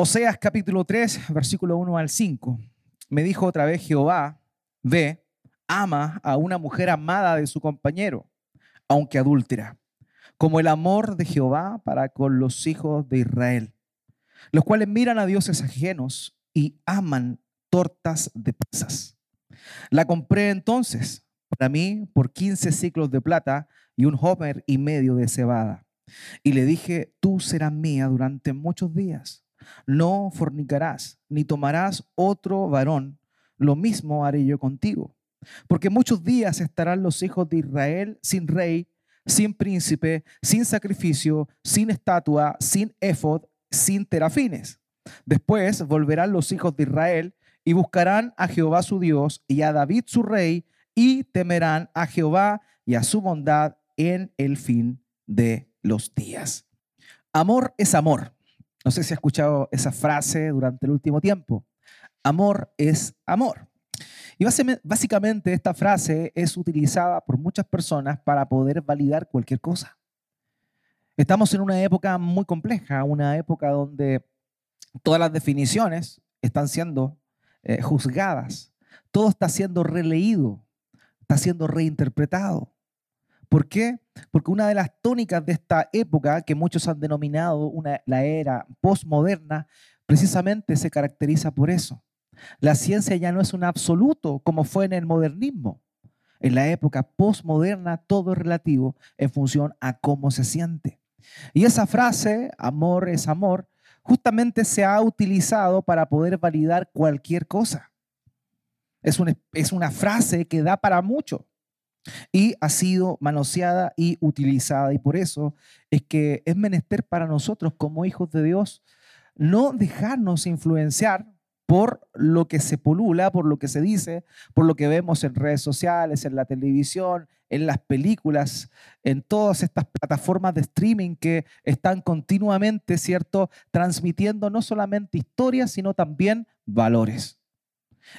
Oseas capítulo 3, versículo 1 al 5. Me dijo otra vez Jehová, ve, ama a una mujer amada de su compañero, aunque adúltera, como el amor de Jehová para con los hijos de Israel, los cuales miran a dioses ajenos y aman tortas de pasas. La compré entonces para mí por 15 ciclos de plata y un homer y medio de cebada. Y le dije, tú serás mía durante muchos días no fornicarás, ni tomarás otro varón. Lo mismo haré yo contigo. Porque muchos días estarán los hijos de Israel sin rey, sin príncipe, sin sacrificio, sin estatua, sin efod, sin terafines. Después volverán los hijos de Israel y buscarán a Jehová su Dios y a David su rey y temerán a Jehová y a su bondad en el fin de los días. Amor es amor. No sé si ha escuchado esa frase durante el último tiempo. Amor es amor. Y básicamente esta frase es utilizada por muchas personas para poder validar cualquier cosa. Estamos en una época muy compleja, una época donde todas las definiciones están siendo eh, juzgadas, todo está siendo releído, está siendo reinterpretado. ¿Por qué? Porque una de las tónicas de esta época, que muchos han denominado la era postmoderna, precisamente se caracteriza por eso. La ciencia ya no es un absoluto como fue en el modernismo. En la época postmoderna todo es relativo en función a cómo se siente. Y esa frase, amor es amor, justamente se ha utilizado para poder validar cualquier cosa. Es una, es una frase que da para mucho y ha sido manoseada y utilizada. Y por eso es que es menester para nosotros como hijos de Dios no dejarnos influenciar por lo que se polula, por lo que se dice, por lo que vemos en redes sociales, en la televisión, en las películas, en todas estas plataformas de streaming que están continuamente, ¿cierto?, transmitiendo no solamente historias, sino también valores.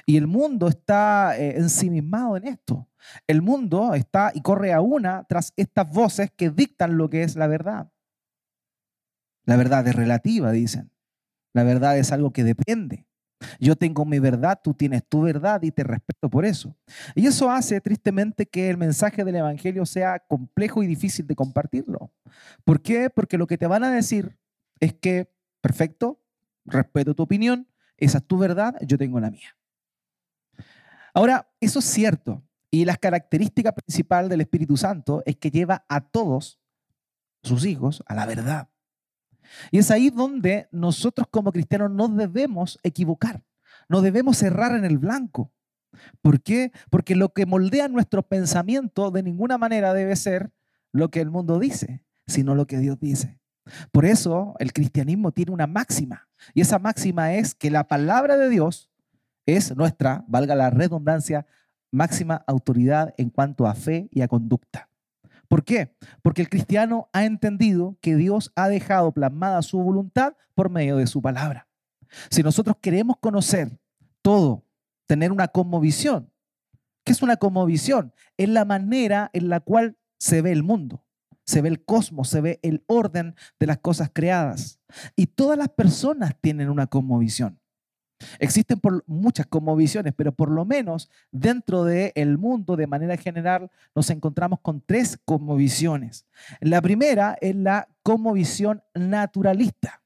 Y el mundo está eh, ensimismado en esto. El mundo está y corre a una tras estas voces que dictan lo que es la verdad. La verdad es relativa, dicen. La verdad es algo que depende. Yo tengo mi verdad, tú tienes tu verdad y te respeto por eso. Y eso hace tristemente que el mensaje del Evangelio sea complejo y difícil de compartirlo. ¿Por qué? Porque lo que te van a decir es que, perfecto, respeto tu opinión, esa es tu verdad, yo tengo la mía. Ahora, eso es cierto. Y la característica principal del Espíritu Santo es que lleva a todos sus hijos a la verdad. Y es ahí donde nosotros como cristianos no debemos equivocar, no debemos errar en el blanco. ¿Por qué? Porque lo que moldea nuestro pensamiento de ninguna manera debe ser lo que el mundo dice, sino lo que Dios dice. Por eso el cristianismo tiene una máxima, y esa máxima es que la palabra de Dios es nuestra, valga la redundancia, máxima autoridad en cuanto a fe y a conducta. ¿Por qué? Porque el cristiano ha entendido que Dios ha dejado plasmada su voluntad por medio de su palabra. Si nosotros queremos conocer todo, tener una cosmovisión, ¿qué es una cosmovisión? Es la manera en la cual se ve el mundo, se ve el cosmos, se ve el orden de las cosas creadas. Y todas las personas tienen una cosmovisión. Existen por muchas visiones, pero por lo menos dentro del mundo de manera general nos encontramos con tres visiones. La primera es la visión naturalista.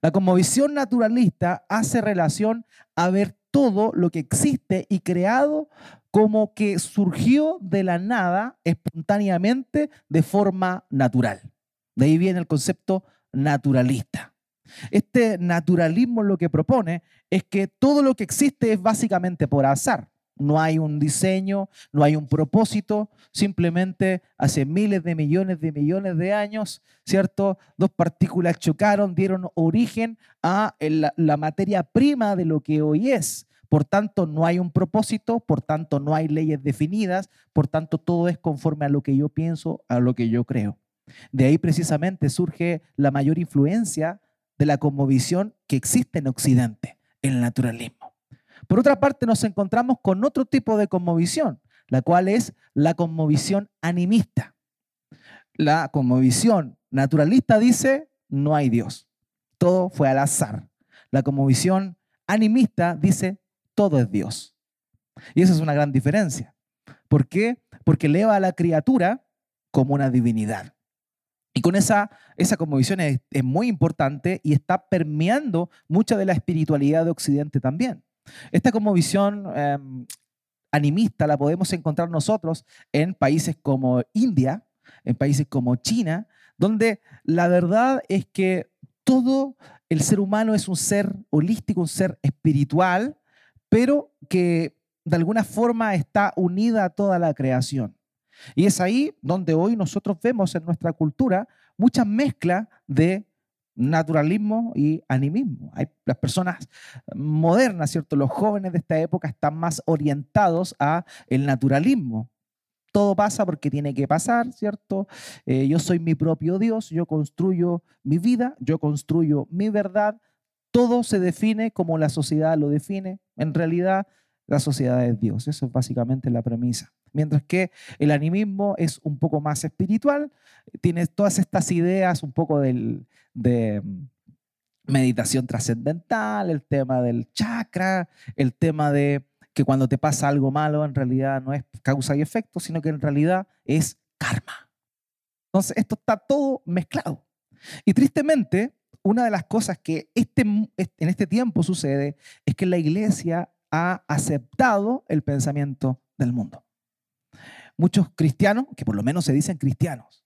La visión naturalista hace relación a ver todo lo que existe y creado como que surgió de la nada espontáneamente de forma natural. De ahí viene el concepto naturalista. Este naturalismo lo que propone es que todo lo que existe es básicamente por azar. No hay un diseño, no hay un propósito, simplemente hace miles de millones de millones de años, ¿cierto? Dos partículas chocaron, dieron origen a la, la materia prima de lo que hoy es. Por tanto, no hay un propósito, por tanto, no hay leyes definidas, por tanto, todo es conforme a lo que yo pienso, a lo que yo creo. De ahí precisamente surge la mayor influencia de la cosmovisión que existe en Occidente, el naturalismo. Por otra parte, nos encontramos con otro tipo de cosmovisión, la cual es la cosmovisión animista. La cosmovisión naturalista dice, no hay Dios, todo fue al azar. La cosmovisión animista dice todo es Dios. Y esa es una gran diferencia. ¿Por qué? Porque eleva a la criatura como una divinidad. Y con esa, esa cosmovisión es, muy importante y está permeando mucha de la espiritualidad de Occidente también. Esta cosmovisión em, animista la podemos encontrar nosotros en países como India, en países como China, donde la verdad es que todo el ser humano es un ser holístico, un ser espiritual, pero que de alguna forma está unida a toda la creación. Y es ahí donde hoy nosotros vemos en nuestra cultura mucha mezcla de naturalismo y animismo. Hay, las personas modernas, ¿cierto? Los jóvenes de esta época están más orientados a el naturalismo. Todo pasa porque tiene que pasar, ¿cierto? Eh, yo soy mi propio Dios, yo construyo mi vida, yo construyo mi verdad. Todo se define como la sociedad lo define. En realidad, la sociedad es Dios. Eso es básicamente la premisa. Mientras que el animismo es un poco más espiritual, tiene todas estas ideas un poco del, de mm, meditación trascendental, el tema del chakra, el tema de que cuando te pasa algo malo en realidad no es causa y efecto, sino que en realidad es karma. Entonces, esto está todo mezclado. Y tristemente, una de las cosas que este, en este tiempo sucede es que la iglesia ha aceptado el pensamiento del mundo muchos cristianos, que por lo menos se dicen cristianos,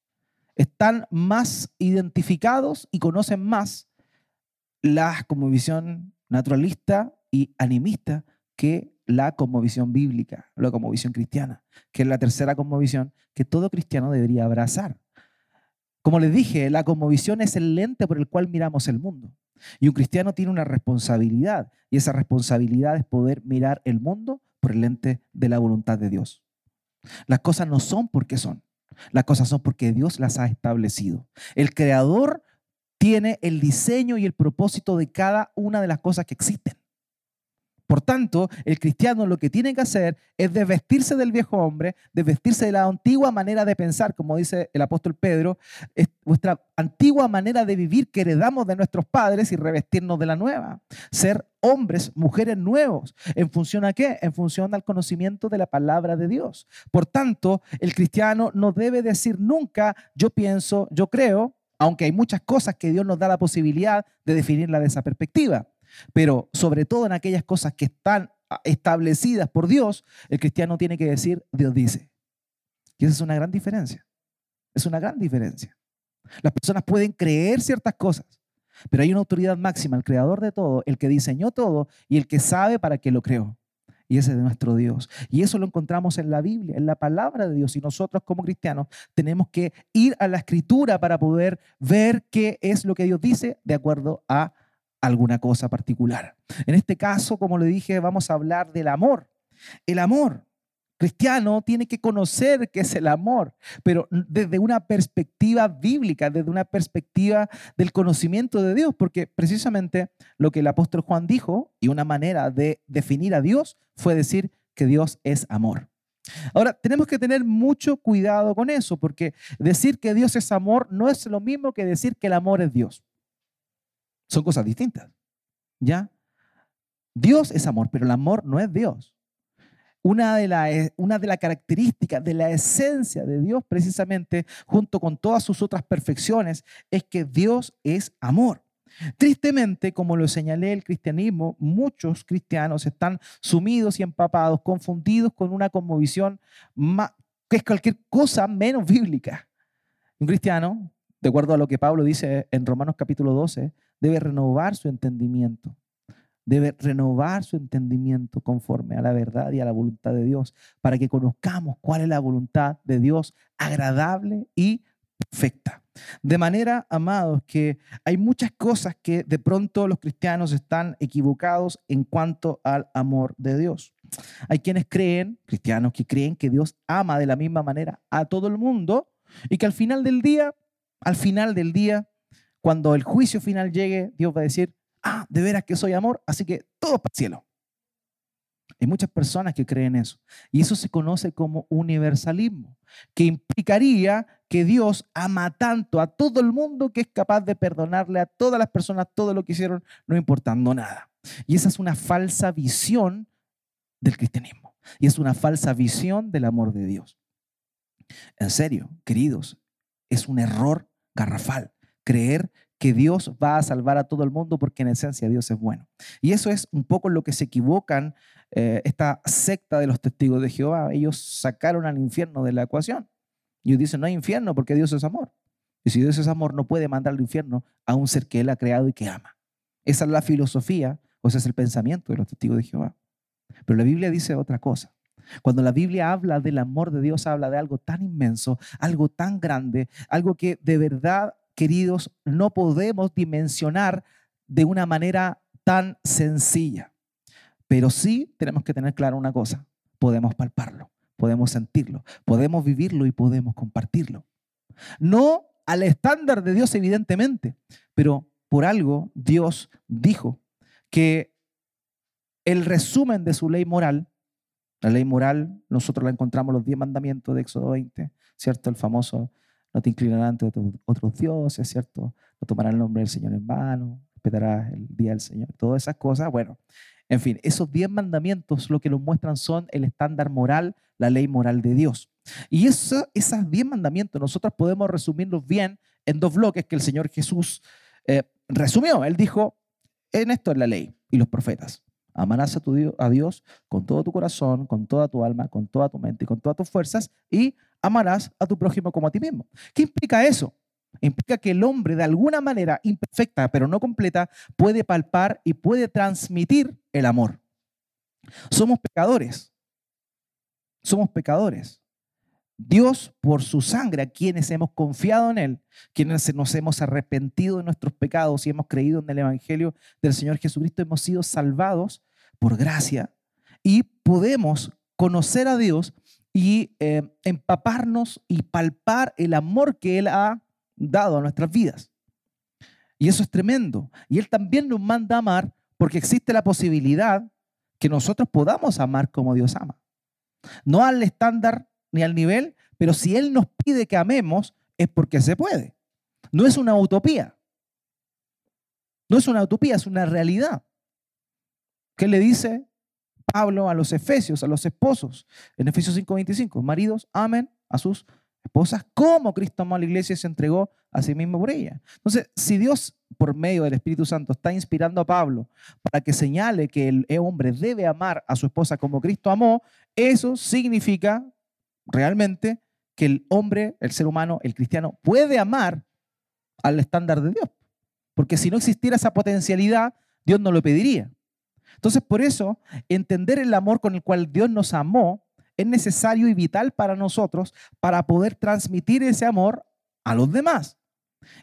están más identificados y conocen más la visión naturalista y animista que la visión bíblica, la visión cristiana, que es la tercera visión que todo cristiano debería abrazar. Como les dije, la visión es el lente por el cual miramos el mundo. Y un cristiano tiene una responsabilidad, y esa responsabilidad es poder mirar el mundo por el lente de la voluntad de Dios. Las cosas no son porque son. Las cosas son porque Dios las ha establecido. El creador tiene el diseño y el propósito de cada una de las cosas que existen. Por tanto, el cristiano lo que tiene que hacer es desvestirse del viejo hombre, desvestirse de la antigua manera de pensar, como dice el apóstol Pedro, es nuestra antigua manera de vivir que heredamos de nuestros padres y revestirnos de la nueva. Ser hombres, mujeres nuevos. ¿En función a qué? En función al conocimiento de la palabra de Dios. Por tanto, el cristiano no debe decir nunca, yo pienso, yo creo, aunque hay muchas cosas que Dios nos da la posibilidad de definirla de esa perspectiva. Pero sobre todo en aquellas cosas que están establecidas por Dios, el cristiano tiene que decir, Dios dice. Y esa es una gran diferencia. Es una gran diferencia. Las personas pueden creer ciertas cosas, pero hay una autoridad máxima, el creador de todo, el que diseñó todo y el que sabe para qué lo creó. Y ese es de nuestro Dios. Y eso lo encontramos en la Biblia, en la palabra de Dios. Y nosotros como cristianos tenemos que ir a la escritura para poder ver qué es lo que Dios dice de acuerdo a alguna cosa particular. En este caso, como le dije, vamos a hablar del amor. El amor cristiano tiene que conocer qué es el amor, pero desde una perspectiva bíblica, desde una perspectiva del conocimiento de Dios, porque precisamente lo que el apóstol Juan dijo y una manera de definir a Dios fue decir que Dios es amor. Ahora, tenemos que tener mucho cuidado con eso, porque decir que Dios es amor no es lo mismo que decir que el amor es Dios. Son cosas distintas. ¿Ya? Dios es amor, pero el amor no es Dios. Una de, las eh, una de las características de la esencia de Dios, precisamente, junto con todas sus otras perfecciones, es que Dios es amor. Tristemente, como lo señalé el cristianismo, muchos cristianos están sumidos y empapados, confundidos con una conmovisión que es cualquier cosa menos bíblica. Un cristiano, de acuerdo a lo que Pablo dice en Romanos capítulo 12, debe renovar su entendimiento. Debe renovar su entendimiento conforme a la verdad y a la voluntad de Dios, para que conozcamos cuál es la voluntad de Dios agradable y perfecta. De manera, amados, que hay muchas cosas que de pronto los cristianos están equivocados en cuanto al amor de Dios. Hay quienes creen, cristianos que creen que Dios ama de la misma manera a todo el mundo y que al final del día, al final del día, cuando el juicio final llegue, Dios va a decir, ah, de veras que soy amor, así que todo para el cielo. Hay muchas personas que creen eso. Y eso se conoce como universalismo, que implicaría que Dios ama tanto a todo el mundo que es capaz de perdonarle a todas las personas todo lo que hicieron, no importando nada. Y esa es una falsa visión del cristianismo. Y es una falsa visión del amor de Dios. En serio, queridos, es un error garrafal creer que Dios va a salvar a todo el mundo porque en esencia Dios es bueno. Y eso es un poco lo que se equivocan eh, esta secta de los testigos de Jehová. Ellos sacaron al infierno de la ecuación. Y ellos dicen, no hay infierno porque Dios es amor. Y si Dios es amor, no puede mandar al infierno a un ser que Él ha creado y que ama. Esa es la filosofía, o ese es el pensamiento de los testigos de Jehová. Pero la Biblia dice otra cosa. Cuando la Biblia habla del amor de Dios, habla de algo tan inmenso, algo tan grande, algo que de verdad, queridos, no podemos dimensionar de una manera tan sencilla. Pero sí tenemos que tener claro una cosa, podemos palparlo, podemos sentirlo, podemos vivirlo y podemos compartirlo. No al estándar de Dios, evidentemente, pero por algo Dios dijo que el resumen de su ley moral, la ley moral, nosotros la encontramos los diez mandamientos de Éxodo 20, ¿cierto? El famoso, no te inclinarás ante otros dioses, ¿cierto? No tomarás el nombre del Señor en vano, respetarás el día del Señor, todas esas cosas. Bueno, en fin, esos diez mandamientos lo que nos muestran son el estándar moral, la ley moral de Dios. Y eso, esos diez mandamientos nosotros podemos resumirlos bien en dos bloques que el Señor Jesús eh, resumió. Él dijo, en esto es la ley y los profetas. Amarás a, Dios, a Dios con todo tu corazón, con toda tu alma, con toda tu mente y con todas tus fuerzas y amarás a tu prójimo como a ti mismo. ¿Qué implica eso? Implica que el hombre de alguna manera imperfecta, pero no completa, puede palpar y puede transmitir el amor. Somos pecadores. Somos pecadores. Dios, por su sangre, a quienes hemos confiado en Él, quienes nos hemos arrepentido de nuestros pecados y hemos creído en el Evangelio del Señor Jesucristo, hemos sido salvados por gracia y podemos conocer a Dios y eh, empaparnos y palpar el amor que Él ha dado a nuestras vidas. Y eso es tremendo. Y Él también nos manda a amar porque existe la posibilidad que nosotros podamos amar como Dios ama. No al estándar ni al nivel, pero si Él nos pide que amemos, es porque se puede. No es una utopía. No es una utopía, es una realidad. ¿Qué le dice Pablo a los efesios, a los esposos? En Efesios 5:25, maridos, amen a sus esposas como Cristo amó a la iglesia y se entregó a sí mismo por ella. Entonces, si Dios por medio del Espíritu Santo está inspirando a Pablo para que señale que el hombre debe amar a su esposa como Cristo amó, eso significa realmente que el hombre, el ser humano, el cristiano, puede amar al estándar de Dios. Porque si no existiera esa potencialidad, Dios no lo pediría. Entonces, por eso, entender el amor con el cual Dios nos amó es necesario y vital para nosotros para poder transmitir ese amor a los demás.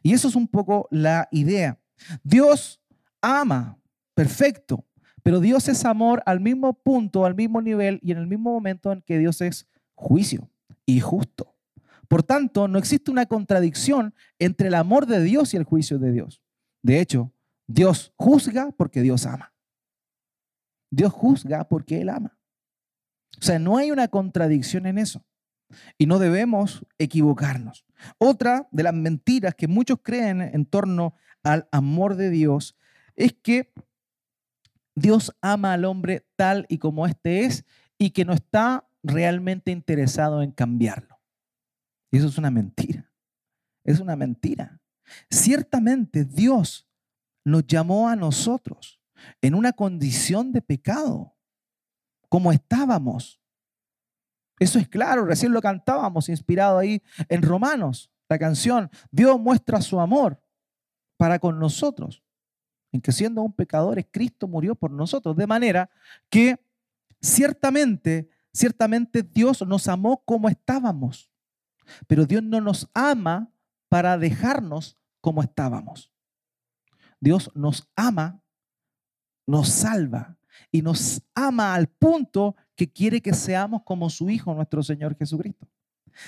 Y eso es un poco la idea. Dios ama, perfecto, pero Dios es amor al mismo punto, al mismo nivel y en el mismo momento en que Dios es juicio y justo. Por tanto, no existe una contradicción entre el amor de Dios y el juicio de Dios. De hecho, Dios juzga porque Dios ama. Dios juzga porque Él ama. O sea, no hay una contradicción en eso. Y no debemos equivocarnos. Otra de las mentiras que muchos creen en torno al amor de Dios es que Dios ama al hombre tal y como éste es y que no está realmente interesado en cambiarlo. Y eso es una mentira. Es una mentira. Ciertamente Dios nos llamó a nosotros en una condición de pecado, como estábamos. Eso es claro, recién lo cantábamos, inspirado ahí en Romanos, la canción. Dios muestra su amor para con nosotros, en que siendo un pecador, Cristo murió por nosotros, de manera que ciertamente Ciertamente Dios nos amó como estábamos, pero Dios no nos ama para dejarnos como estábamos. Dios nos ama, nos salva y nos ama al punto que quiere que seamos como su Hijo, nuestro Señor Jesucristo.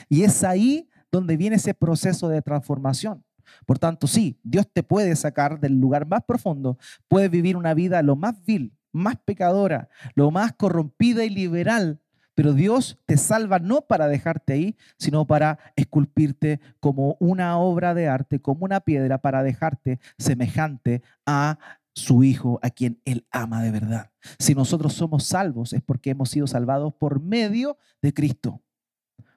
Y es ahí donde viene ese proceso de transformación. Por tanto, sí, Dios te puede sacar del lugar más profundo, puedes vivir una vida lo más vil, más pecadora, lo más corrompida y liberal, pero Dios te salva no para dejarte ahí, sino para esculpirte como una obra de arte, como una piedra, para dejarte semejante a su Hijo, a quien Él ama de verdad. Si nosotros somos salvos es porque hemos sido salvados por medio de Cristo.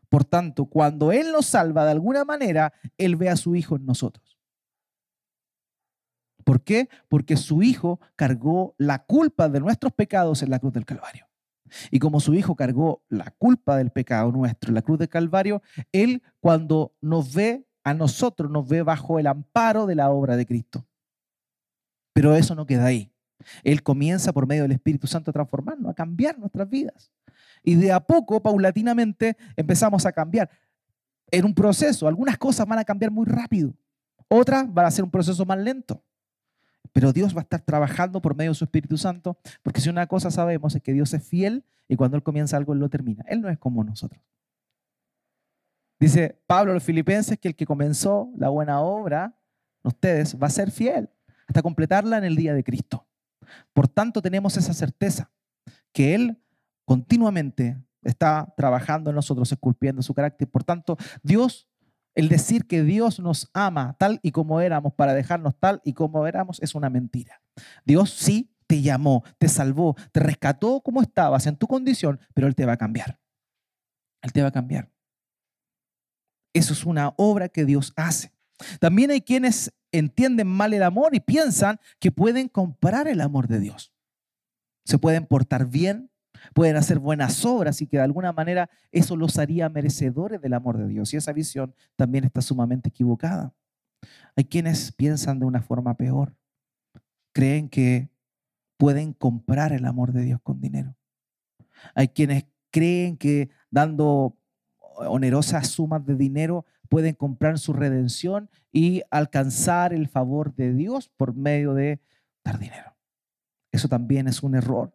Por tanto, cuando Él nos salva de alguna manera, Él ve a su Hijo en nosotros. ¿Por qué? Porque su Hijo cargó la culpa de nuestros pecados en la cruz del Calvario. Y como su Hijo cargó la culpa del pecado nuestro en la cruz del Calvario, Él cuando nos ve a nosotros, nos ve bajo el amparo de la obra de Cristo. Pero eso no queda ahí. Él comienza por medio del Espíritu Santo a transformarnos, a cambiar nuestras vidas. Y de a poco, paulatinamente, empezamos a cambiar. En un proceso, algunas cosas van a cambiar muy rápido, otras van a ser un proceso más lento. Pero Dios va a estar trabajando por medio de su Espíritu Santo, porque si una cosa sabemos es que Dios es fiel y cuando Él comienza algo, Él lo termina. Él no es como nosotros. Dice Pablo a los filipenses que el que comenzó la buena obra, ustedes, va a ser fiel hasta completarla en el día de Cristo. Por tanto, tenemos esa certeza que Él continuamente está trabajando en nosotros, esculpiendo su carácter. Por tanto, Dios el decir que Dios nos ama tal y como éramos para dejarnos tal y como éramos es una mentira. Dios sí te llamó, te salvó, te rescató como estabas en tu condición, pero Él te va a cambiar. Él te va a cambiar. Eso es una obra que Dios hace. También hay quienes entienden mal el amor y piensan que pueden comprar el amor de Dios. Se pueden portar bien, pueden hacer buenas obras y que de alguna manera eso los haría merecedores del amor de Dios. Y esa visión también está sumamente equivocada. Hay quienes piensan de una forma peor. Creen que pueden comprar el amor de Dios con dinero. Hay quienes creen que dando onerosas sumas de dinero pueden comprar su redención y alcanzar el favor de Dios por medio de dar dinero. Eso también es un error.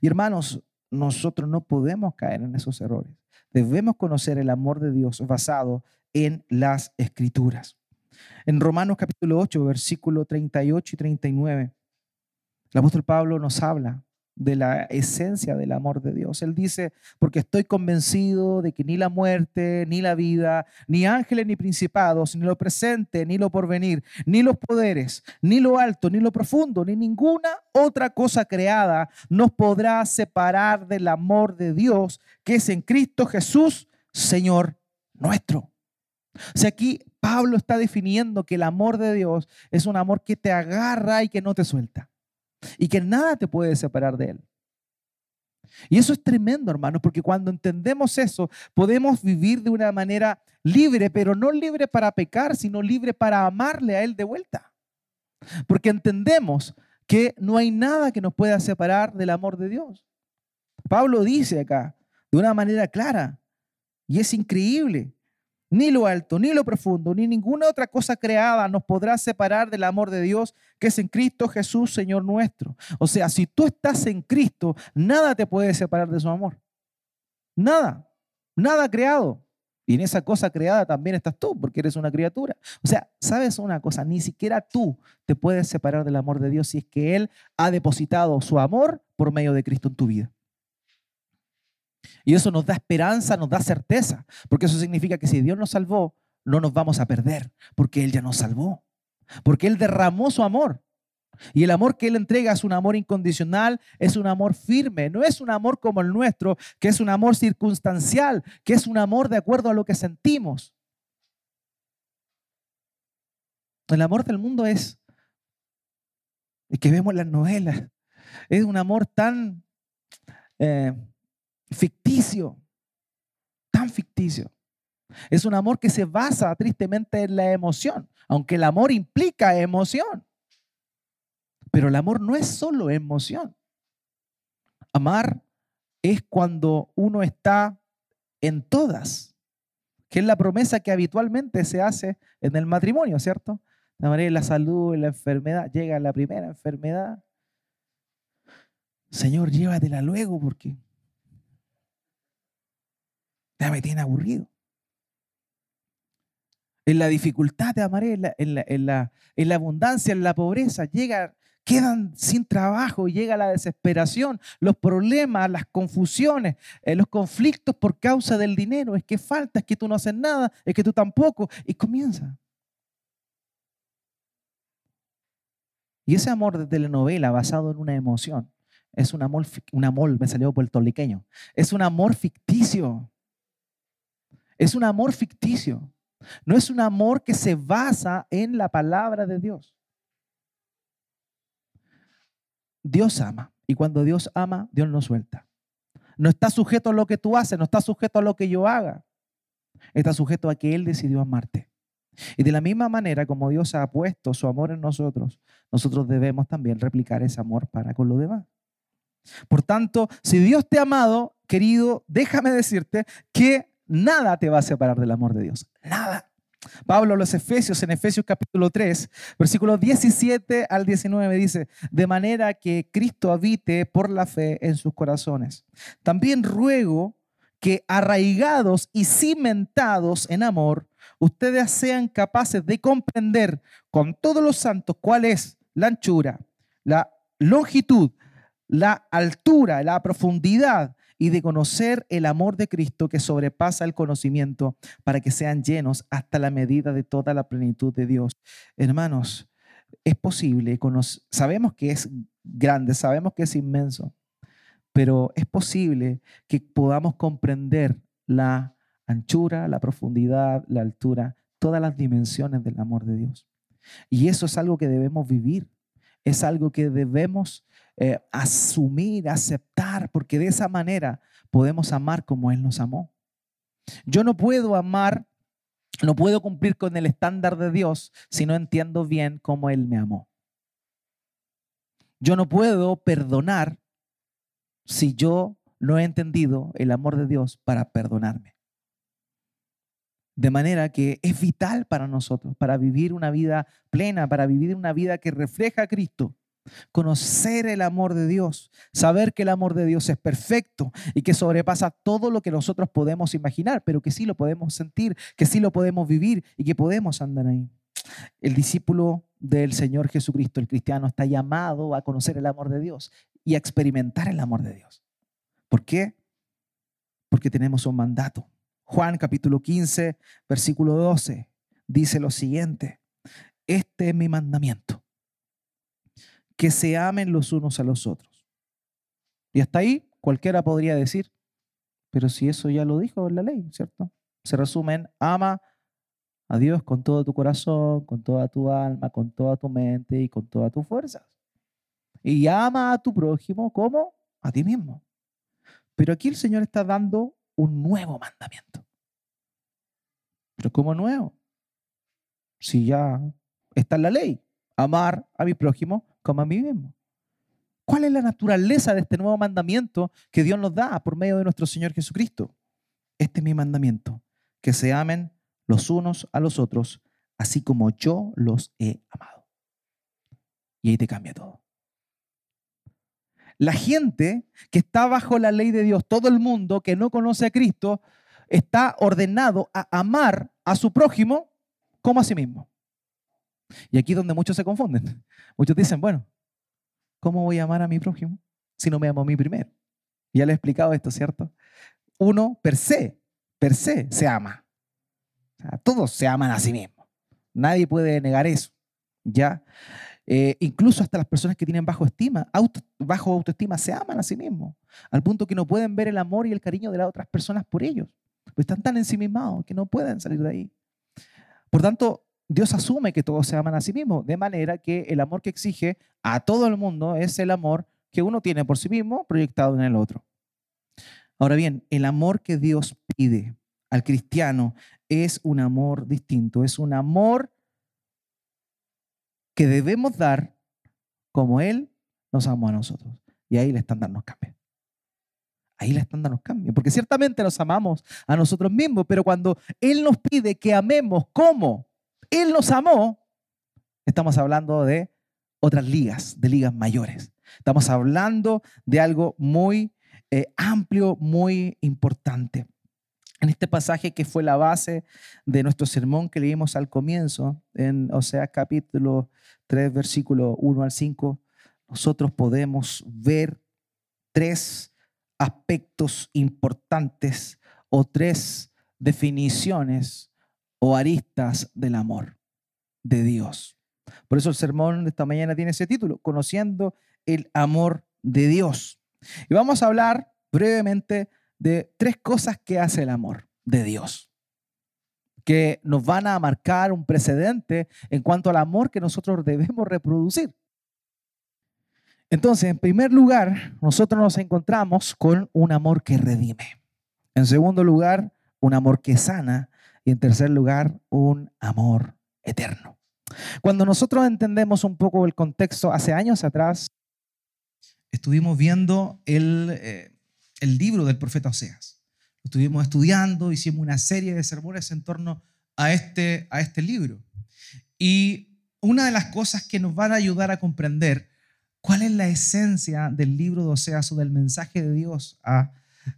Y hermanos, nosotros no podemos caer en esos errores. Debemos conocer el amor de Dios basado en las escrituras. En Romanos capítulo 8, versículo 38 y 39, el apóstol Pablo nos habla de la esencia del amor de Dios. Él dice, porque estoy convencido de que ni la muerte, ni la vida, ni ángeles, ni principados, ni lo presente, ni lo porvenir, ni los poderes, ni lo alto, ni lo profundo, ni ninguna otra cosa creada nos podrá separar del amor de Dios que es en Cristo Jesús, Señor nuestro. O sea, aquí Pablo está definiendo que el amor de Dios es un amor que te agarra y que no te suelta y que nada te puede separar de Él. Y eso es tremendo, hermano, porque cuando entendemos eso, podemos vivir de una manera libre, pero no libre para pecar, sino libre para amarle a Él de vuelta. Porque entendemos que no hay nada que nos pueda separar del amor de Dios. Pablo dice acá de una manera clara, y es increíble, ni lo alto, ni lo profundo, ni ninguna otra cosa creada nos podrá separar del amor de Dios que es en Cristo Jesús, Señor nuestro. O sea, si tú estás en Cristo, nada te puede separar de su amor. Nada, nada creado. Y en esa cosa creada también estás tú, porque eres una criatura. O sea, ¿sabes una cosa? Ni siquiera tú te puedes separar del amor de Dios si es que Él ha depositado su amor por medio de Cristo en tu vida. Y eso nos da esperanza, nos da certeza, porque eso significa que si Dios nos salvó, no nos vamos a perder, porque Él ya nos salvó, porque Él derramó su amor. Y el amor que Él entrega es un amor incondicional, es un amor firme, no es un amor como el nuestro, que es un amor circunstancial, que es un amor de acuerdo a lo que sentimos. El amor del mundo es, el que vemos en las novelas, es un amor tan... Eh, ficticio, tan ficticio. Es un amor que se basa tristemente en la emoción, aunque el amor implica emoción. Pero el amor no es solo emoción. Amar es cuando uno está en todas, que es la promesa que habitualmente se hace en el matrimonio, ¿cierto? De manera la salud, la enfermedad, llega la primera enfermedad. Señor, llévatela luego porque ya me tiene aburrido. En la dificultad te amaré, en la, en la, en la, abundancia, en la pobreza, llega quedan sin trabajo, llega la desesperación, los problemas, las confusiones, eh, los conflictos por causa del dinero. Es que falta, es que tú no haces nada, es que tú tampoco. Y comienza. Y ese amor de telenovela basado en una emoción es un amor, un amor, me salió puertorriqueño, es un amor ficticio. Es un amor ficticio. No es un amor que se basa en la palabra de Dios. Dios ama. Y cuando Dios ama, Dios no suelta. No está sujeto a lo que tú haces, no está sujeto a lo que yo haga. Está sujeto a que Él decidió amarte. Y de la misma manera como Dios ha puesto su amor en nosotros, nosotros debemos también replicar ese amor para con los demás. Por tanto, si Dios te ha amado, querido, déjame decirte que nada te va a separar del amor de Dios. Nada. Pablo a los Efesios, en Efesios capítulo 3, versículos 17 al 19 dice, de manera que Cristo habite por la fe en sus corazones. También ruego que arraigados y cimentados en amor, ustedes sean capaces de comprender con todos los santos cuál es la anchura, la longitud, la altura, la profundidad y de conocer el amor de Cristo que sobrepasa el conocimiento para que sean llenos hasta la medida de toda la plenitud de Dios. Hermanos, es posible, sabemos que es grande, sabemos que es inmenso, pero es posible que podamos comprender la anchura, la profundidad, la altura, todas las dimensiones del amor de Dios. Y eso es algo que debemos vivir, es algo que debemos eh, asumir, aceptar, porque de esa manera podemos amar como Él nos amó. Yo no puedo amar, no puedo cumplir con el estándar de Dios si no entiendo bien cómo Él me amó. Yo no puedo perdonar si yo no he entendido el amor de Dios para perdonarme. De manera que es vital para nosotros, para vivir una vida plena, para vivir una vida que refleja a Cristo, conocer el amor de Dios, saber que el amor de Dios es perfecto y que sobrepasa todo lo que nosotros podemos imaginar, pero que sí lo podemos sentir, que sí lo podemos vivir y que podemos andar ahí. El discípulo del Señor Jesucristo, el cristiano, está llamado a conocer el amor de Dios y a experimentar el amor de Dios. ¿Por qué? Porque tenemos un mandato. Juan capítulo 15, versículo 12, dice lo siguiente, este es mi mandamiento que se amen los unos a los otros. Y hasta ahí cualquiera podría decir, pero si eso ya lo dijo la ley, ¿cierto? Se resumen, ama a Dios con todo tu corazón, con toda tu alma, con toda tu mente y con todas tus fuerzas. Y ama a tu prójimo como a ti mismo. Pero aquí el Señor está dando un nuevo mandamiento. ¿Pero cómo nuevo? Si ya está en la ley, amar a mi prójimo como a mí mismo. ¿Cuál es la naturaleza de este nuevo mandamiento que Dios nos da por medio de nuestro Señor Jesucristo? Este es mi mandamiento, que se amen los unos a los otros, así como yo los he amado. Y ahí te cambia todo. La gente que está bajo la ley de Dios, todo el mundo que no conoce a Cristo, está ordenado a amar a su prójimo como a sí mismo. Y aquí es donde muchos se confunden. Muchos dicen, bueno, ¿cómo voy a amar a mi prójimo si no me amo a mí primero? Ya le he explicado esto, ¿cierto? Uno, per se, per se, se ama. todos se aman a sí mismos. Nadie puede negar eso. ¿Ya? Eh, incluso hasta las personas que tienen bajo estima, bajo autoestima, se aman a sí mismos, al punto que no pueden ver el amor y el cariño de las otras personas por ellos. Pues están tan ensimismados que no pueden salir de ahí. Por tanto, Dios asume que todos se aman a sí mismos, de manera que el amor que exige a todo el mundo es el amor que uno tiene por sí mismo proyectado en el otro. Ahora bien, el amor que Dios pide al cristiano es un amor distinto, es un amor que debemos dar como Él nos amó a nosotros. Y ahí el estándar nos cambia. Ahí el estándar nos cambia, porque ciertamente nos amamos a nosotros mismos, pero cuando Él nos pide que amemos como él nos amó, estamos hablando de otras ligas, de ligas mayores. Estamos hablando de algo muy eh, amplio, muy importante. En este pasaje que fue la base de nuestro sermón que leímos al comienzo, en Oseas capítulo 3, versículo 1 al 5, nosotros podemos ver tres aspectos importantes o tres definiciones o aristas del amor de Dios. Por eso el sermón de esta mañana tiene ese título, Conociendo el amor de Dios. Y vamos a hablar brevemente de tres cosas que hace el amor de Dios, que nos van a marcar un precedente en cuanto al amor que nosotros debemos reproducir. Entonces, en primer lugar, nosotros nos encontramos con un amor que redime. En segundo lugar, un amor que sana. Y en tercer lugar, un amor eterno. Cuando nosotros entendemos un poco el contexto, hace años atrás, estuvimos viendo el, eh, el libro del profeta Oseas. Estuvimos estudiando, hicimos una serie de sermones en torno a este, a este libro. Y una de las cosas que nos van a ayudar a comprender cuál es la esencia del libro de Oseas o del mensaje de Dios a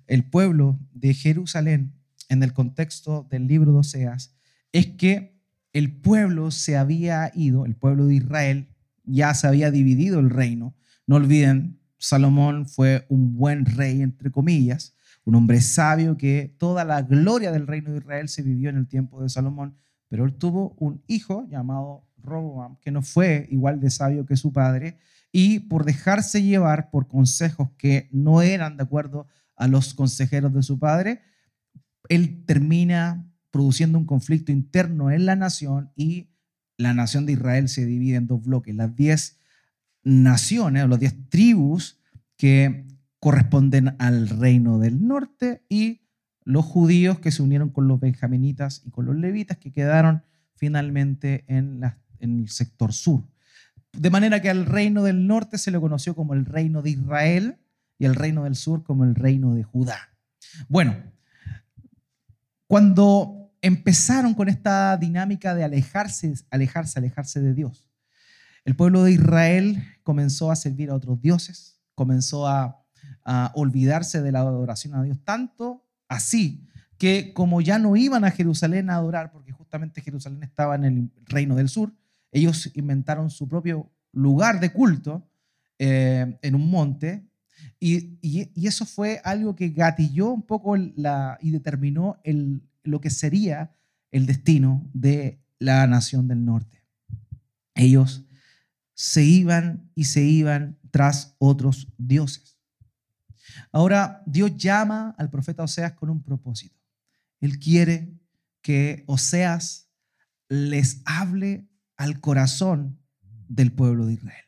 el pueblo de Jerusalén en el contexto del libro de Oseas es que el pueblo se había ido, el pueblo de Israel ya se había dividido el reino. No olviden, Salomón fue un buen rey, entre comillas, un hombre sabio que toda la gloria del reino de Israel se vivió en el tiempo de Salomón, pero él tuvo un hijo llamado Roboam, que no fue igual de sabio que su padre, y por dejarse llevar por consejos que no eran de acuerdo a los consejeros de su padre, él termina produciendo un conflicto interno en la nación y la nación de Israel se divide en dos bloques, las diez naciones o las diez tribus que corresponden al reino del norte y los judíos que se unieron con los benjaminitas y con los levitas que quedaron finalmente en, en el sector sur. De manera que al reino del norte se le conoció como el reino de Israel y al reino del sur como el reino de Judá. Bueno, cuando empezaron con esta dinámica de alejarse, alejarse, alejarse de Dios. El pueblo de Israel comenzó a servir a otros dioses, comenzó a, olvidarse de la adoración a Dios, tanto así que como ya no iban a Jerusalén a adorar, porque justamente Jerusalén estaba en el reino del sur, ellos inventaron su propio lugar de culto eh, en un monte, y, eso fue algo que gatilló un poco la, y determinó lo que sería el destino de la nación del norte. Ellos se iban y se iban tras otros dioses. Ahora Dios llama al profeta Oseas con un propósito. Él quiere que Oseas les hable al corazón del pueblo de Israel.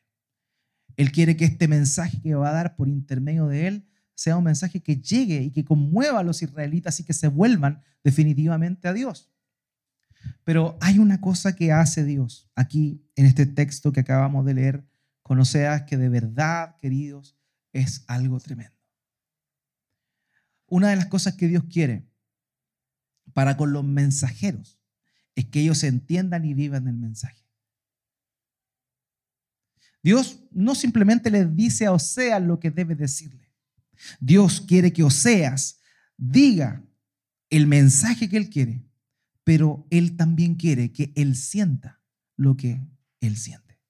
Él quiere que este mensaje que va a dar por intermedio de él sea un mensaje que llegue y que conmueva a los israelitas y que se vuelvan definitivamente a Dios. Pero hay una cosa que hace Dios aquí en este texto que acabamos de leer con Oseas que de verdad, queridos, es algo tremendo. Una de las cosas que Dios quiere para con los mensajeros es que ellos entiendan y vivan el mensaje. Dios no simplemente les dice a Oseas lo que debe decirle. Dios quiere que Oseas diga el mensaje que él quiere, pero él también quiere que él sienta lo que él siente.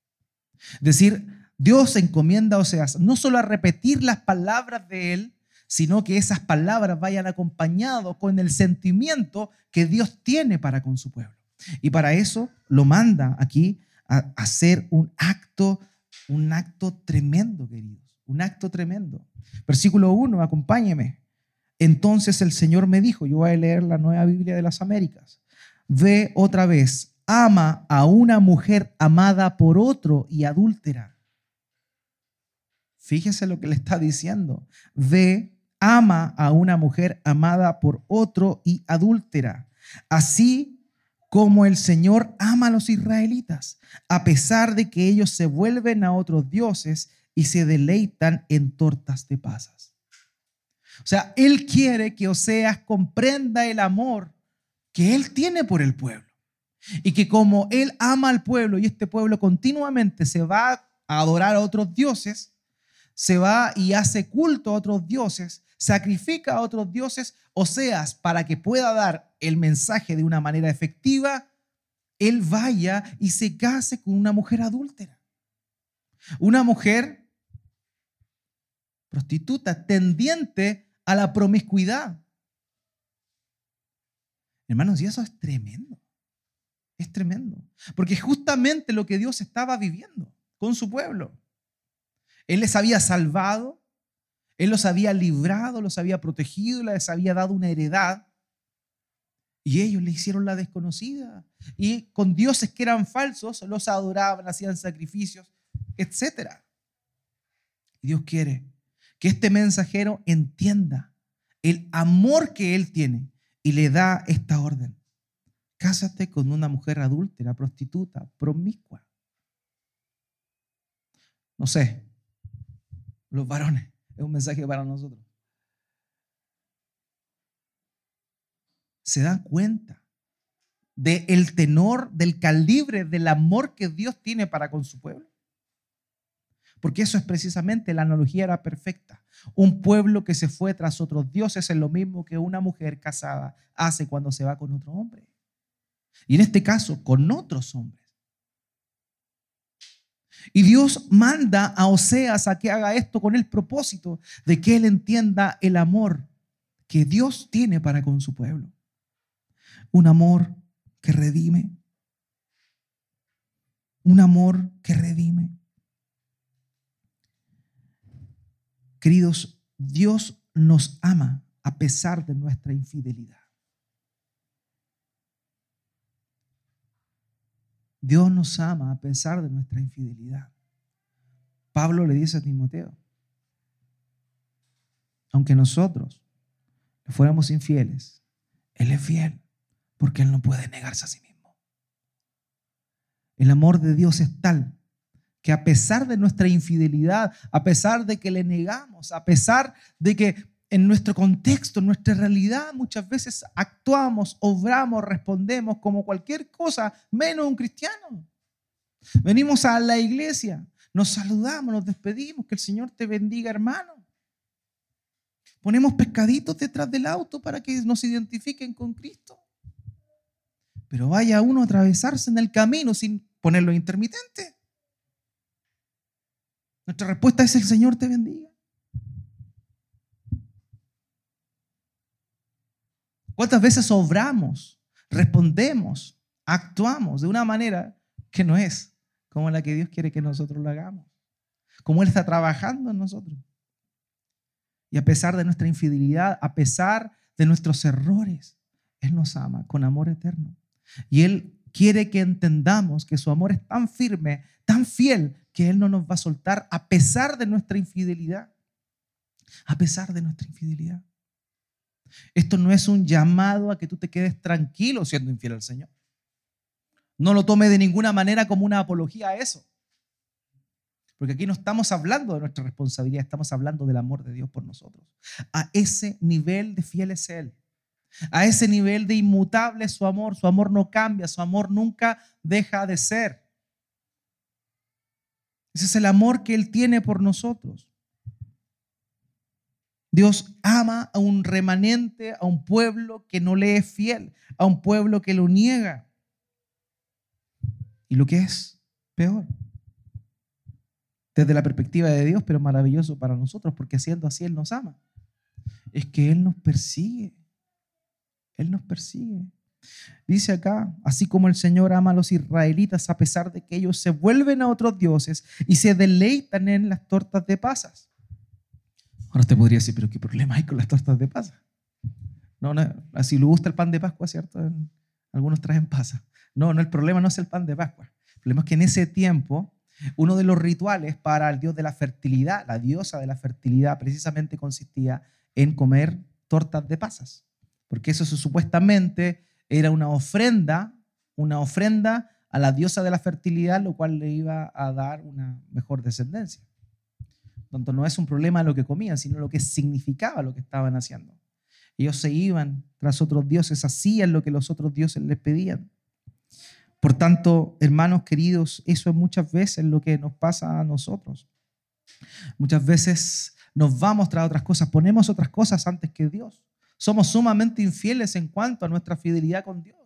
Es decir, Dios encomienda a Oseas no solo a repetir las palabras de él, sino que esas palabras vayan acompañadas con el sentimiento que Dios tiene para con su pueblo. Y para eso lo manda aquí a hacer un acto, un acto tremendo, queridos, un acto tremendo. Versículo 1, acompáñeme. Entonces el Señor me dijo, yo voy a leer la nueva Biblia de las Américas, ve otra vez, ama a una mujer amada por otro y adúltera. Fíjese lo que le está diciendo. Ve, ama a una mujer amada por otro y adúltera. Así como el Señor ama a los israelitas, a pesar de que ellos se vuelven a otros dioses y se deleitan en tortas de pasas. O sea, Él quiere que Oseas comprenda el amor que Él tiene por el pueblo. Y que como Él ama al pueblo y este pueblo continuamente se va a adorar a otros dioses, se va y hace culto a otros dioses, sacrifica a otros dioses, Oseas, para que pueda dar el mensaje de una manera efectiva, Él vaya y se case con una mujer adúltera. Una mujer prostituta, tendiente a la promiscuidad. Hermanos, y eso es tremendo. Es tremendo. Porque justamente lo que Dios estaba viviendo con su pueblo. Él les había salvado, Él los había librado, los había protegido, les había dado una heredad. Y ellos le hicieron la desconocida. Y con dioses que eran falsos, los adoraban, hacían sacrificios, etc. Dios quiere que este mensajero entienda el amor que Él tiene y le da esta orden. Cásate con una mujer adúltera, prostituta, promiscua. No sé, los varones, es un mensaje para nosotros. ¿Se dan cuenta del el tenor, del calibre, del amor que Dios tiene para con su pueblo? Porque eso es precisamente, la analogía era perfecta. Un pueblo que se fue tras otros dioses es lo mismo que una mujer casada hace cuando se va con otro hombre. Y en este caso, con otros hombres. Y Dios manda a Oseas a que haga esto con el propósito de que él entienda el amor que Dios tiene para con su pueblo. Un amor que redime. Un amor que redime. Queridos, Dios nos ama a pesar de nuestra infidelidad. Dios nos ama a pesar de nuestra infidelidad. Pablo le dice a Timoteo, aunque nosotros fuéramos infieles, Él es fiel porque Él no puede negarse a sí mismo. El amor de Dios es tal que a pesar de nuestra infidelidad, a pesar de que le negamos, a pesar de que en nuestro contexto, en nuestra realidad, muchas veces actuamos, obramos, respondemos como cualquier cosa, menos un cristiano. Venimos a la iglesia, nos saludamos, nos despedimos, que el Señor te bendiga, hermano. Ponemos pescaditos detrás del auto para que nos identifiquen con Cristo. Pero vaya uno a atravesarse en el camino sin ponerlo intermitente. Nuestra respuesta es el Señor te bendiga. ¿Cuántas veces obramos, respondemos, actuamos de una manera que no es como la que Dios quiere que nosotros lo hagamos? Como Él está trabajando en nosotros. Y a pesar de nuestra infidelidad, a pesar de nuestros errores, Él nos ama con amor eterno. Y Él quiere que entendamos que su amor es tan firme, tan fiel, que Él no nos va a soltar a pesar de nuestra infidelidad. A pesar de nuestra infidelidad. Esto no es un llamado a que tú te quedes tranquilo siendo infiel al Señor. No lo tome de ninguna manera como una apología a eso. Porque aquí no estamos hablando de nuestra responsabilidad, estamos hablando del amor de Dios por nosotros. A ese nivel de fiel es Él. A ese nivel de inmutable su amor. Su amor no cambia, su amor nunca deja de ser. Ese es el amor que Él tiene por nosotros. Dios ama a un remanente, a un pueblo que no le es fiel, a un pueblo que lo niega. Y lo que es peor, desde la perspectiva de Dios, pero maravilloso para nosotros, porque siendo así Él nos ama, es que Él nos persigue. Él nos persigue. Dice acá, así como el Señor ama a los israelitas a pesar de que ellos se vuelven a otros dioses y se deleitan en las tortas de pasas. Ahora usted podría decir, pero ¿qué problema hay con las tortas de pasa? No, no, así le gusta el pan de Pascua, ¿cierto? Algunos traen pasa. No, no, el problema no es el pan de Pascua. El problema es que en ese tiempo, uno de los rituales para el dios de la fertilidad, la diosa de la fertilidad, precisamente consistía en comer tortas de pasas. Porque eso supuestamente era una ofrenda, una ofrenda a la diosa de la fertilidad, lo cual le iba a dar una mejor descendencia. Tanto no es un problema lo que comían, sino lo que significaba lo que estaban haciendo. Ellos se iban tras otros dioses, hacían lo que los otros dioses les pedían. Por tanto, hermanos queridos, eso es muchas veces lo que nos pasa a nosotros. Muchas veces nos vamos tras otras cosas, ponemos otras cosas antes que Dios. Somos sumamente infieles en cuanto a nuestra fidelidad con Dios.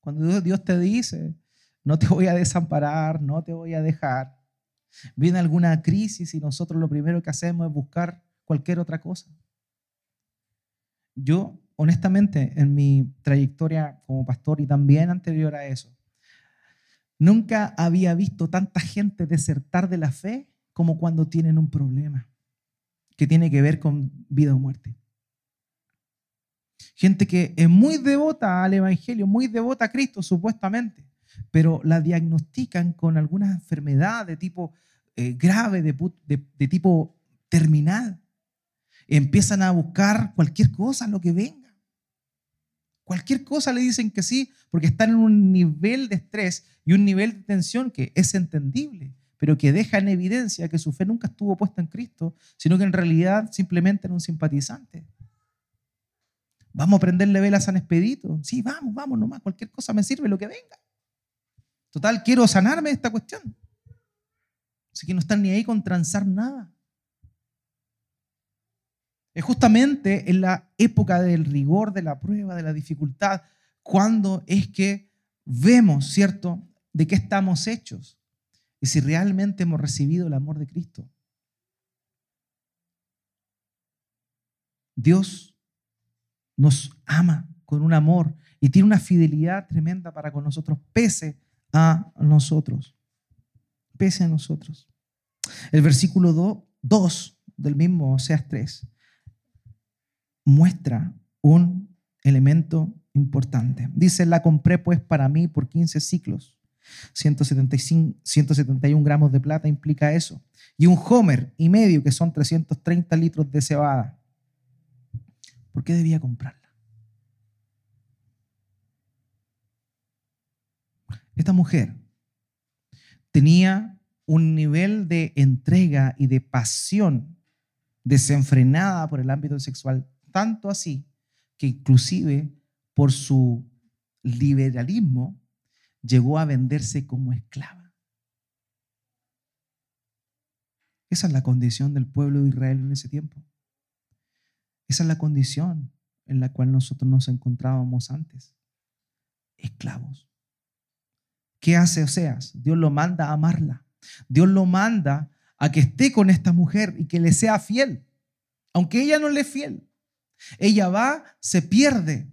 Cuando Dios te dice, no te voy a desamparar, no te voy a dejar, Viene alguna crisis y nosotros lo primero que hacemos es buscar cualquier otra cosa. Yo, honestamente, en mi trayectoria como pastor y también anterior a eso, nunca había visto tanta gente desertar de la fe como cuando tienen un problema que tiene que ver con vida o muerte. Gente que es muy devota al Evangelio, muy devota a Cristo, supuestamente, pero la diagnostican con alguna enfermedad de tipo eh, grave, de, tipo terminal. Empiezan a buscar cualquier cosa, lo que venga. Cualquier cosa le dicen que sí, porque están en un nivel de estrés y un nivel de tensión que es entendible, pero que deja en evidencia que su fe nunca estuvo puesta en Cristo, sino que en realidad simplemente era un simpatizante. Vamos a prenderle vela a San Expedito. Sí, vamos, vamos nomás, cualquier cosa me sirve, lo que venga. Total, quiero sanarme de esta cuestión. Así que no están ni ahí con transar nada. Es justamente en la época del rigor, de la prueba, de la dificultad, cuando es que vemos, ¿cierto?, de qué estamos hechos y si realmente hemos recibido el amor de Cristo. Dios nos ama con un amor y tiene una fidelidad tremenda para con nosotros, pese a nosotros. Pese a nosotros. El versículo 2 del mismo Oseas 3 muestra un elemento importante. Dice, la compré pues para mí por 15 ciclos. 175, 171 gramos de plata implica eso. Y un homer y medio, que son 330 litros de cebada. ¿Por qué debía comprarla? Esta mujer tenía un nivel de entrega y de pasión desenfrenada por el ámbito sexual, tanto así que inclusive por su liberalismo llegó a venderse como esclava. Esa es la condición del pueblo de Israel en ese tiempo. Esa es la condición en la cual nosotros nos encontrábamos antes, esclavos. ¿Qué hace Oseas? Dios lo manda a amarla. Dios lo manda a que esté con esta mujer y que le sea fiel, aunque ella no le es fiel. Ella va, se pierde,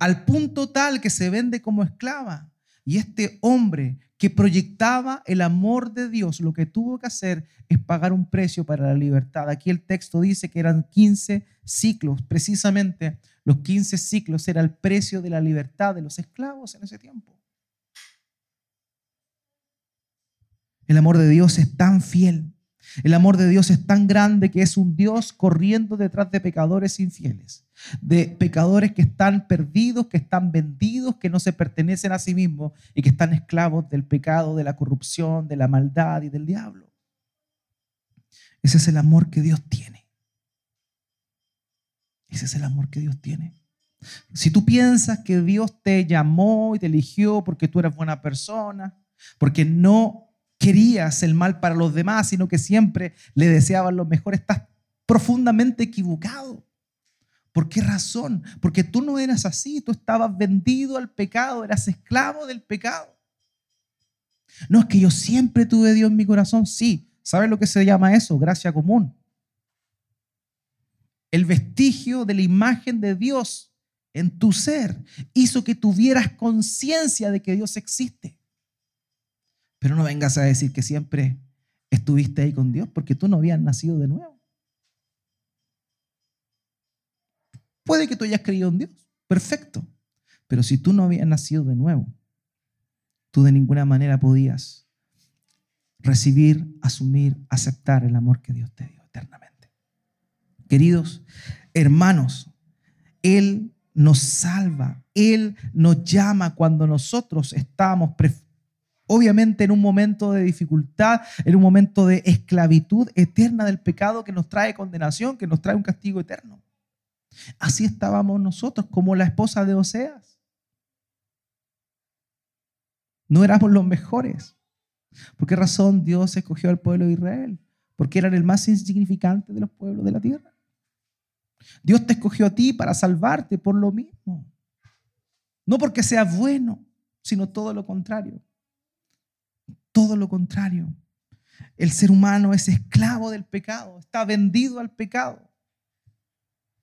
al punto tal que se vende como esclava. Y este hombre que proyectaba el amor de Dios, lo que tuvo que hacer es pagar un precio para la libertad. Aquí el texto dice que eran 15 ciclos, precisamente los 15 ciclos era el precio de la libertad de los esclavos en ese tiempo. El amor de Dios es tan fiel. El amor de Dios es tan grande que es un Dios corriendo detrás de pecadores infieles, de pecadores que están perdidos, que están vendidos, que no se pertenecen a sí mismos y que están esclavos del pecado, de la corrupción, de la maldad y del diablo. Ese es el amor que Dios tiene. Ese es el amor que Dios tiene. Si tú piensas que Dios te llamó y te eligió porque tú eras buena persona, porque no querías el mal para los demás, sino que siempre le deseabas lo mejor, estás profundamente equivocado. ¿Por qué razón? Porque tú no eras así, tú estabas vendido al pecado, eras esclavo del pecado. No es que yo siempre tuve Dios en mi corazón, sí. ¿Sabes lo que se llama eso? Gracia común. El vestigio de la imagen de Dios en tu ser hizo que tuvieras conciencia de que Dios existe. Pero no vengas a decir que siempre estuviste ahí con Dios porque tú no habías nacido de nuevo. Puede que tú hayas creído en Dios, perfecto. Pero si tú no habías nacido de nuevo, tú de ninguna manera podías recibir, asumir, aceptar el amor que Dios te dio eternamente. Queridos hermanos, Él nos salva, Él nos llama cuando nosotros estamos obviamente en un momento de dificultad, en un momento de esclavitud eterna del pecado que nos trae condenación, que nos trae un castigo eterno. Así estábamos nosotros, como la esposa de Oseas. No éramos los mejores. ¿Por qué razón Dios escogió al pueblo de Israel? Porque eran el más insignificante de los pueblos de la tierra. Dios te escogió a ti para salvarte por lo mismo. No porque seas bueno, sino todo lo contrario todo lo contrario. El ser humano es esclavo del pecado, está vendido al pecado.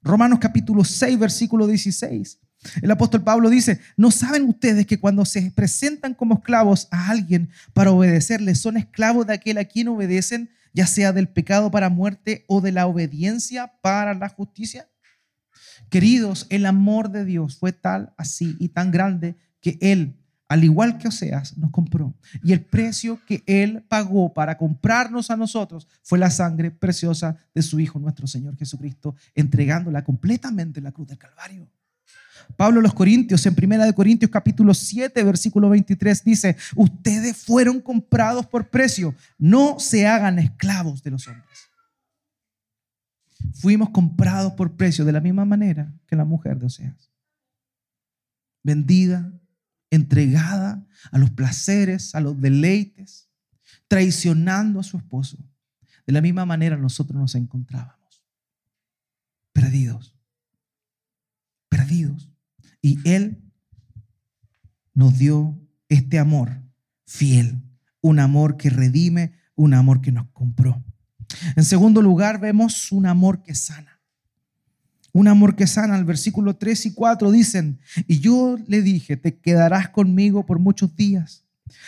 Romanos capítulo 6, versículo 16. El apóstol Pablo dice, ¿no saben ustedes que cuando se presentan como esclavos a alguien para obedecerle, son esclavos de aquel a quien obedecen, ya sea del pecado para muerte o de la obediencia para la justicia? Queridos, el amor de Dios fue tal así y tan grande que Él, al igual que Oseas, nos compró. Y el precio que Él pagó para comprarnos a nosotros fue la sangre preciosa de su Hijo, nuestro Señor Jesucristo, entregándola completamente en la cruz del Calvario. Pablo a los Corintios, en Primera de Corintios capítulo 7, versículo 23, dice, ustedes fueron comprados por precio, no se hagan esclavos de los hombres. Fuimos comprados por precio de la misma manera que la mujer de Oseas. Vendida, entregada a los placeres, a los deleites, traicionando a su esposo. De la misma manera nosotros nos encontrábamos. Perdidos. Perdidos. Y Él nos dio este amor fiel, un amor que redime, un amor que nos compró. En segundo lugar, vemos un amor que sana. Un amor que sana. El versículo 3 y 4 dicen, y yo le dije, te quedarás conmigo por muchos días.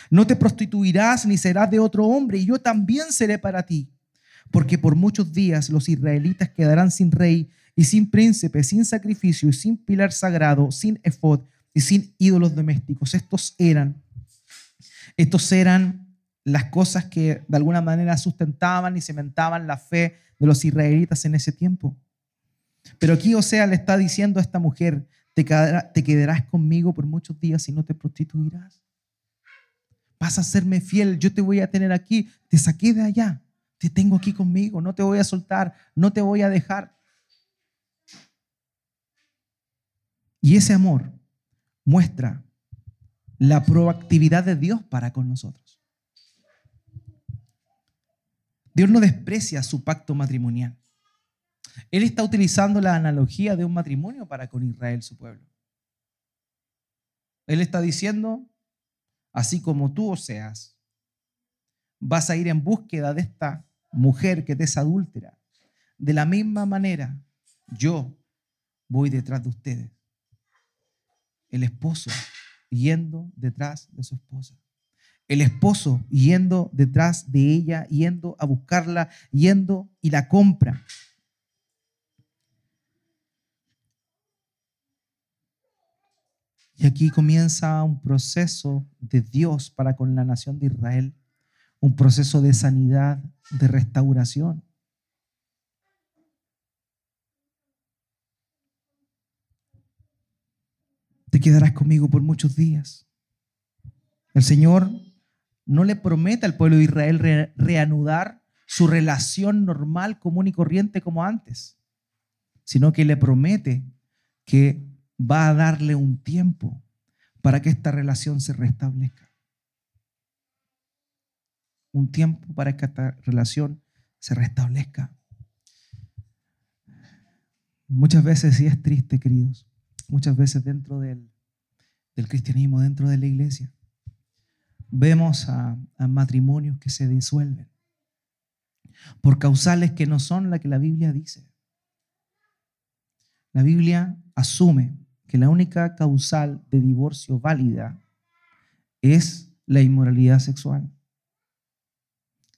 No te prostituirás ni serás de otro hombre, y yo también seré para ti. Porque por muchos días los israelitas quedarán sin rey y sin príncipe, sin sacrificio y sin pilar sagrado, sin efod y sin ídolos domésticos. Estos eran, estos eran las cosas que de alguna manera sustentaban y cementaban la fe de los israelitas en ese tiempo. Pero aquí Osea le está diciendo a esta mujer, te, quedarás conmigo por muchos días y no te prostituirás. Vas a serme fiel, yo te voy a tener aquí, te saqué de allá, te tengo aquí conmigo, no te voy a soltar, no te voy a dejar. Y ese amor muestra la proactividad de Dios para con nosotros. Dios no desprecia su pacto matrimonial. Él está utilizando la analogía de un matrimonio para con Israel, su pueblo. Él está diciendo, así como tú o seas, vas a ir en búsqueda de esta mujer que te es adúltera. De la misma manera, yo voy detrás de ustedes. El esposo yendo detrás de su esposa el esposo yendo detrás de ella, yendo a buscarla, yendo y la compra. Y aquí comienza un proceso de Dios para con la nación de Israel, un proceso de sanidad, de restauración. Te quedarás conmigo por muchos días. El Señor no le promete al pueblo de Israel reanudar su relación normal, común y corriente como antes, sino que le promete que va a darle un tiempo para que esta relación se restablezca. Un tiempo para que esta relación se restablezca. Muchas veces sí es triste, queridos. Muchas veces dentro del, cristianismo, dentro de la iglesia, vemos a, matrimonios que se disuelven por causales que no son la que la Biblia dice. La Biblia asume que la única causal de divorcio válida es la inmoralidad sexual.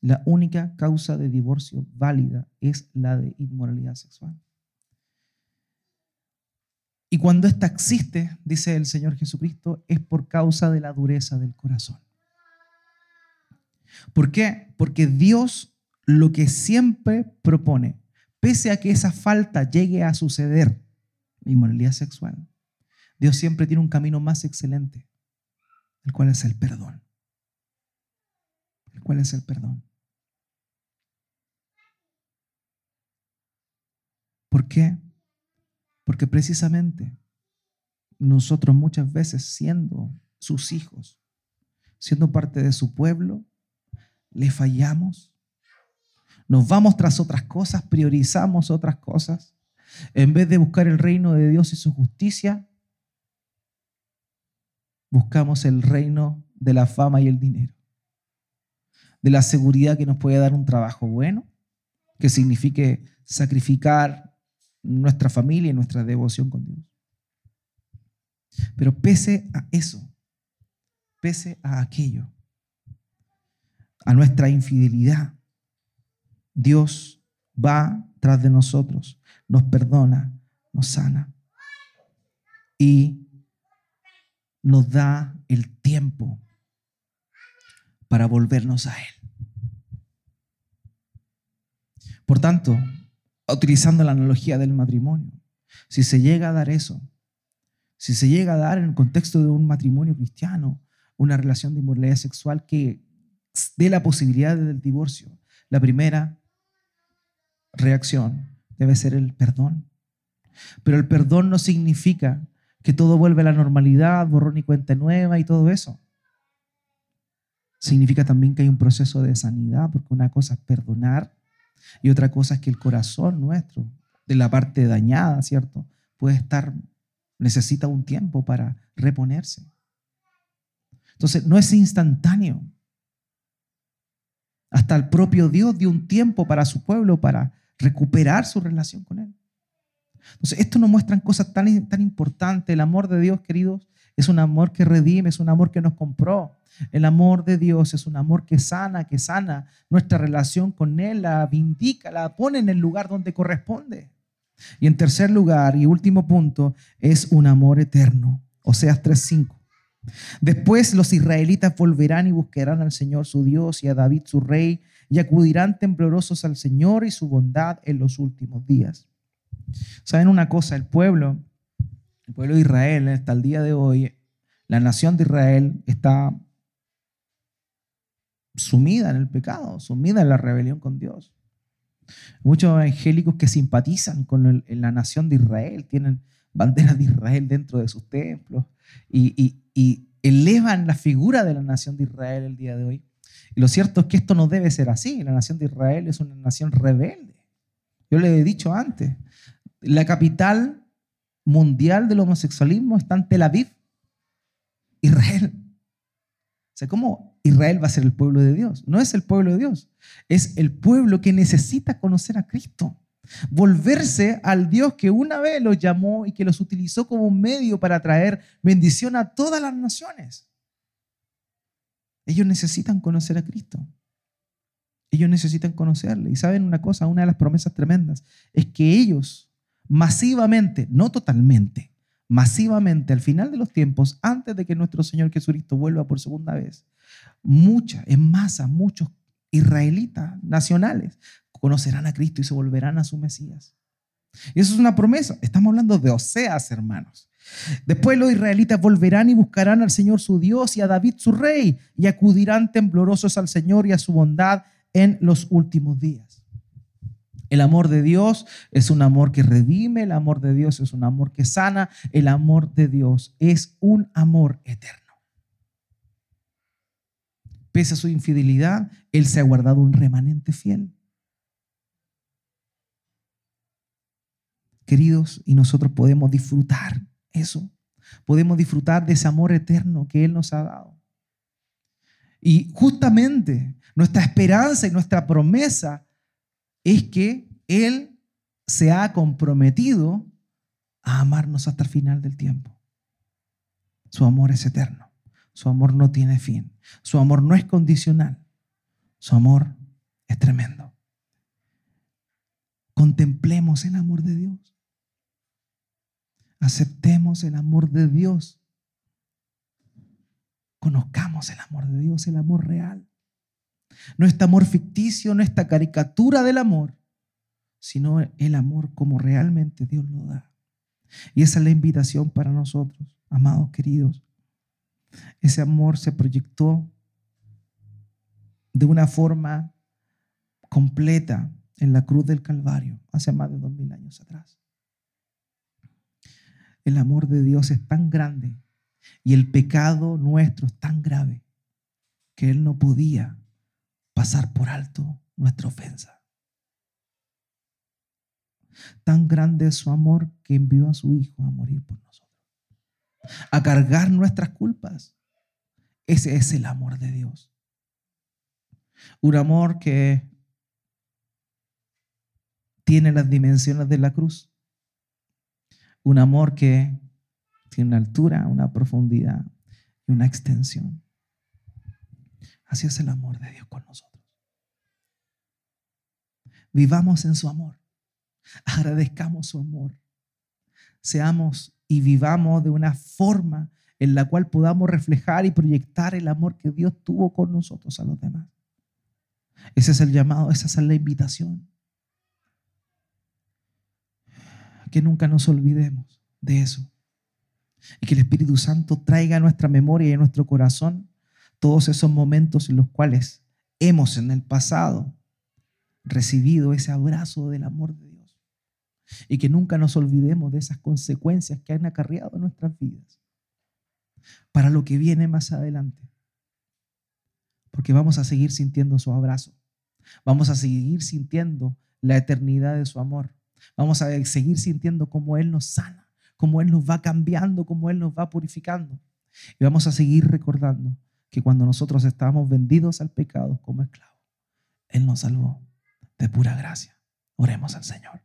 La única causa de divorcio válida es la de inmoralidad sexual. Y cuando ésta existe, dice el Señor Jesucristo, es por causa de la dureza del corazón. ¿Por qué? Porque Dios lo que siempre propone, pese a que esa falta llegue a suceder, la inmoralidad sexual, Dios siempre tiene un camino más excelente, el cual es el perdón. El cual es el perdón. ¿Por qué? Porque precisamente nosotros muchas veces siendo sus hijos, siendo parte de su pueblo, le fallamos. Nos vamos tras otras cosas, priorizamos otras cosas. En vez de buscar el reino de Dios y su justicia, buscamos el reino de la fama y el dinero. de la seguridad que nos puede dar un trabajo bueno, que signifique sacrificar nuestra familia y nuestra devoción con Dios. Pero pese a eso, pese a aquello, a nuestra infidelidad, Dios va tras de nosotros, nos perdona, nos sana y nos da el tiempo para volvernos a Él. Por tanto, utilizando la analogía del matrimonio, si se llega a dar eso, si se llega a dar en el contexto de un matrimonio cristiano, una relación de inmoralidad sexual que dé la posibilidad del divorcio, la primera reacción debe ser el perdón. Pero el perdón no significa que todo vuelve a la normalidad, borrón y cuenta nueva y todo eso. Significa también que hay un proceso de sanidad, porque una cosa es perdonar y otra cosa es que el corazón nuestro, de la parte dañada, ¿cierto? Puede estar, necesita un tiempo para reponerse. Entonces, no es instantáneo. Hasta el propio Dios dio un tiempo para su pueblo para recuperar su relación con Él. Entonces, esto nos muestran cosas tan, tan importantes. El amor de Dios, queridos, es un amor que redime, es un amor que nos compró. El amor de Dios es un amor que sana, que sana nuestra relación con Él, la vindica, la pone en el lugar donde corresponde. Y en tercer lugar y último punto, es un amor eterno. Oseas 3:5. Después los israelitas volverán y buscarán al Señor su Dios y a David su rey y acudirán temblorosos al Señor y su bondad en los últimos días. ¿Saben una cosa? El pueblo, el pueblo de Israel hasta el día de hoy, la nación de Israel está sumida en el pecado, sumida en la rebelión con Dios. Muchos evangélicos que simpatizan con la nación de Israel, tienen banderas de Israel dentro de sus templos y, elevan la figura de la nación de Israel el día de hoy. Y lo cierto es que esto no debe ser así. La nación de Israel es una nación rebelde. Yo le he dicho antes, la capital mundial del homosexualismo está en Tel Aviv, Israel. O sea, ¿cómo Israel va a ser el pueblo de Dios? No es el pueblo de Dios, es el pueblo que necesita conocer a Cristo. Volverse al Dios que una vez los llamó y que los utilizó como un medio para traer bendición a todas las naciones. Ellos necesitan conocer a Cristo. Ellos necesitan conocerle. Y saben una cosa, una de las promesas tremendas es que ellos masivamente, no totalmente, masivamente al final de los tiempos, antes de que nuestro Señor Jesucristo vuelva por segunda vez, muchas, en masa, muchos israelitas nacionales conocerán a Cristo y se volverán a su Mesías. Y eso es una promesa. Estamos hablando de Oseas, hermanos. Después los israelitas volverán y buscarán al Señor su Dios y a David su rey y acudirán temblorosos al Señor y a su bondad en los últimos días. El amor de Dios es un amor que redime, el amor de Dios es un amor que sana, el amor de Dios es un amor eterno. Pese a su infidelidad, Él se ha guardado un remanente fiel. Queridos, y nosotros podemos disfrutar eso, podemos disfrutar de ese amor eterno que Él nos ha dado. Y justamente nuestra esperanza y nuestra promesa es que Él se ha comprometido a amarnos hasta el final del tiempo. Su amor es eterno. Su amor no tiene fin. Su amor no es condicional. Su amor es tremendo. Contemplemos el amor de Dios. Aceptemos el amor de Dios. Conozcamos el amor de Dios, el amor real. No este amor ficticio, no esta caricatura del amor, sino el amor como realmente Dios lo da. Y esa es la invitación para nosotros, amados queridos. Ese amor se proyectó de una forma completa en la cruz del Calvario hace más de dos mil años atrás. El amor de Dios es tan grande y el pecado nuestro es tan grave que Él no podía pasar por alto nuestra ofensa. Tan grande es su amor que envió a su Hijo a morir por nosotros, a cargar nuestras culpas. Ese es el amor de Dios. Un amor que tiene las dimensiones de la cruz. Un amor que tiene una altura, una profundidad y una extensión. Así es el amor de Dios con nosotros. Vivamos en su amor. Agradezcamos su amor. Seamos y vivamos de una forma en la cual podamos reflejar y proyectar el amor que Dios tuvo con nosotros a los demás. Ese es el llamado, esa es la invitación. Que nunca nos olvidemos de eso. Y que el Espíritu Santo traiga a nuestra memoria y a nuestro corazón todos esos momentos en los cuales hemos en el pasado recibido ese abrazo del amor de Dios. Y que nunca nos olvidemos de esas consecuencias que han acarreado en nuestras vidas para lo que viene más adelante. Porque vamos a seguir sintiendo su abrazo. Vamos a seguir sintiendo la eternidad de su amor. Vamos a seguir sintiendo cómo Él nos sana, cómo Él nos va cambiando, cómo Él nos va purificando. Y vamos a seguir recordando que cuando nosotros estábamos vendidos al pecado como esclavos, Él nos salvó de pura gracia. Oremos al Señor.